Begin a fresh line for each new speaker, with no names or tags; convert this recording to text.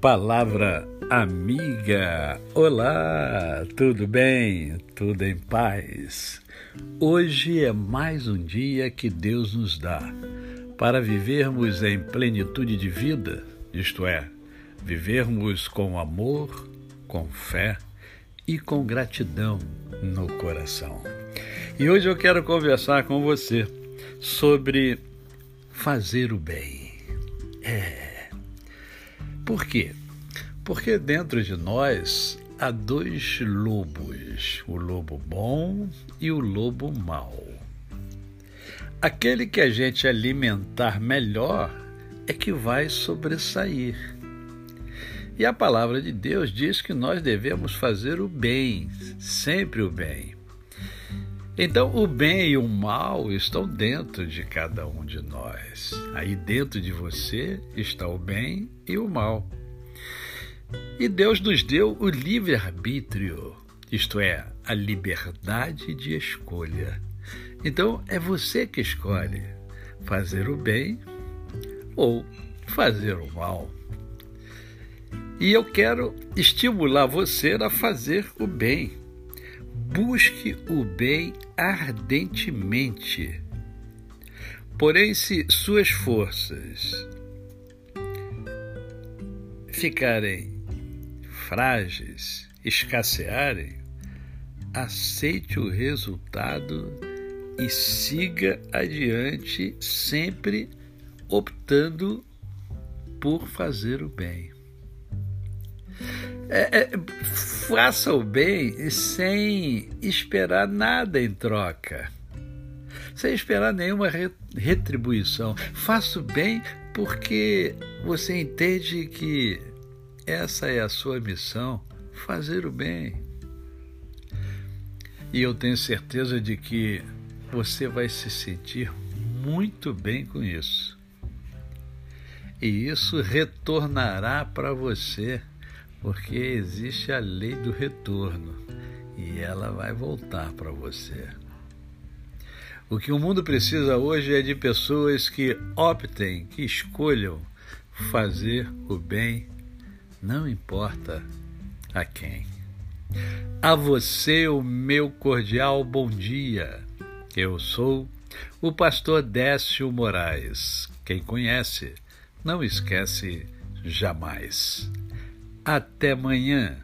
Palavra amiga. Olá, tudo bem? Tudo em paz? Hoje é mais um dia que Deus nos dá para vivermos em plenitude de vida, isto é, vivermos com amor, com fé e com gratidão no coração. E hoje eu quero conversar com você sobre fazer o bem. É. Por quê? Porque dentro de nós há dois lobos, o lobo bom e o lobo mau. Aquele que a gente alimentar melhor é que vai sobressair. E a palavra de Deus diz que nós devemos fazer o bem, sempre o bem. Então, o bem e o mal estão dentro de cada um de nós. Aí dentro de você está o bem e o mal. E Deus nos deu o livre-arbítrio, isto é, a liberdade de escolha. Então, é você que escolhe fazer o bem ou fazer o mal. E eu quero estimular você a fazer o bem busque o bem ardentemente. Porém, se suas forças ficarem frágeis, escassearem, aceite o resultado e siga adiante, sempre optando por fazer o bem. É, é, faça o bem sem esperar nada em troca, sem esperar nenhuma retribuição. Faça o bem porque você entende que essa é a sua missão fazer o bem. E eu tenho certeza de que você vai se sentir muito bem com isso. E isso retornará para você porque existe a lei do retorno e ela vai voltar para você. O que o mundo precisa hoje é de pessoas que optem, que escolham fazer o bem, não importa a quem. A você o meu cordial bom dia. Eu sou o pastor Décio Moraes. Quem conhece, não esquece jamais. Até amanhã.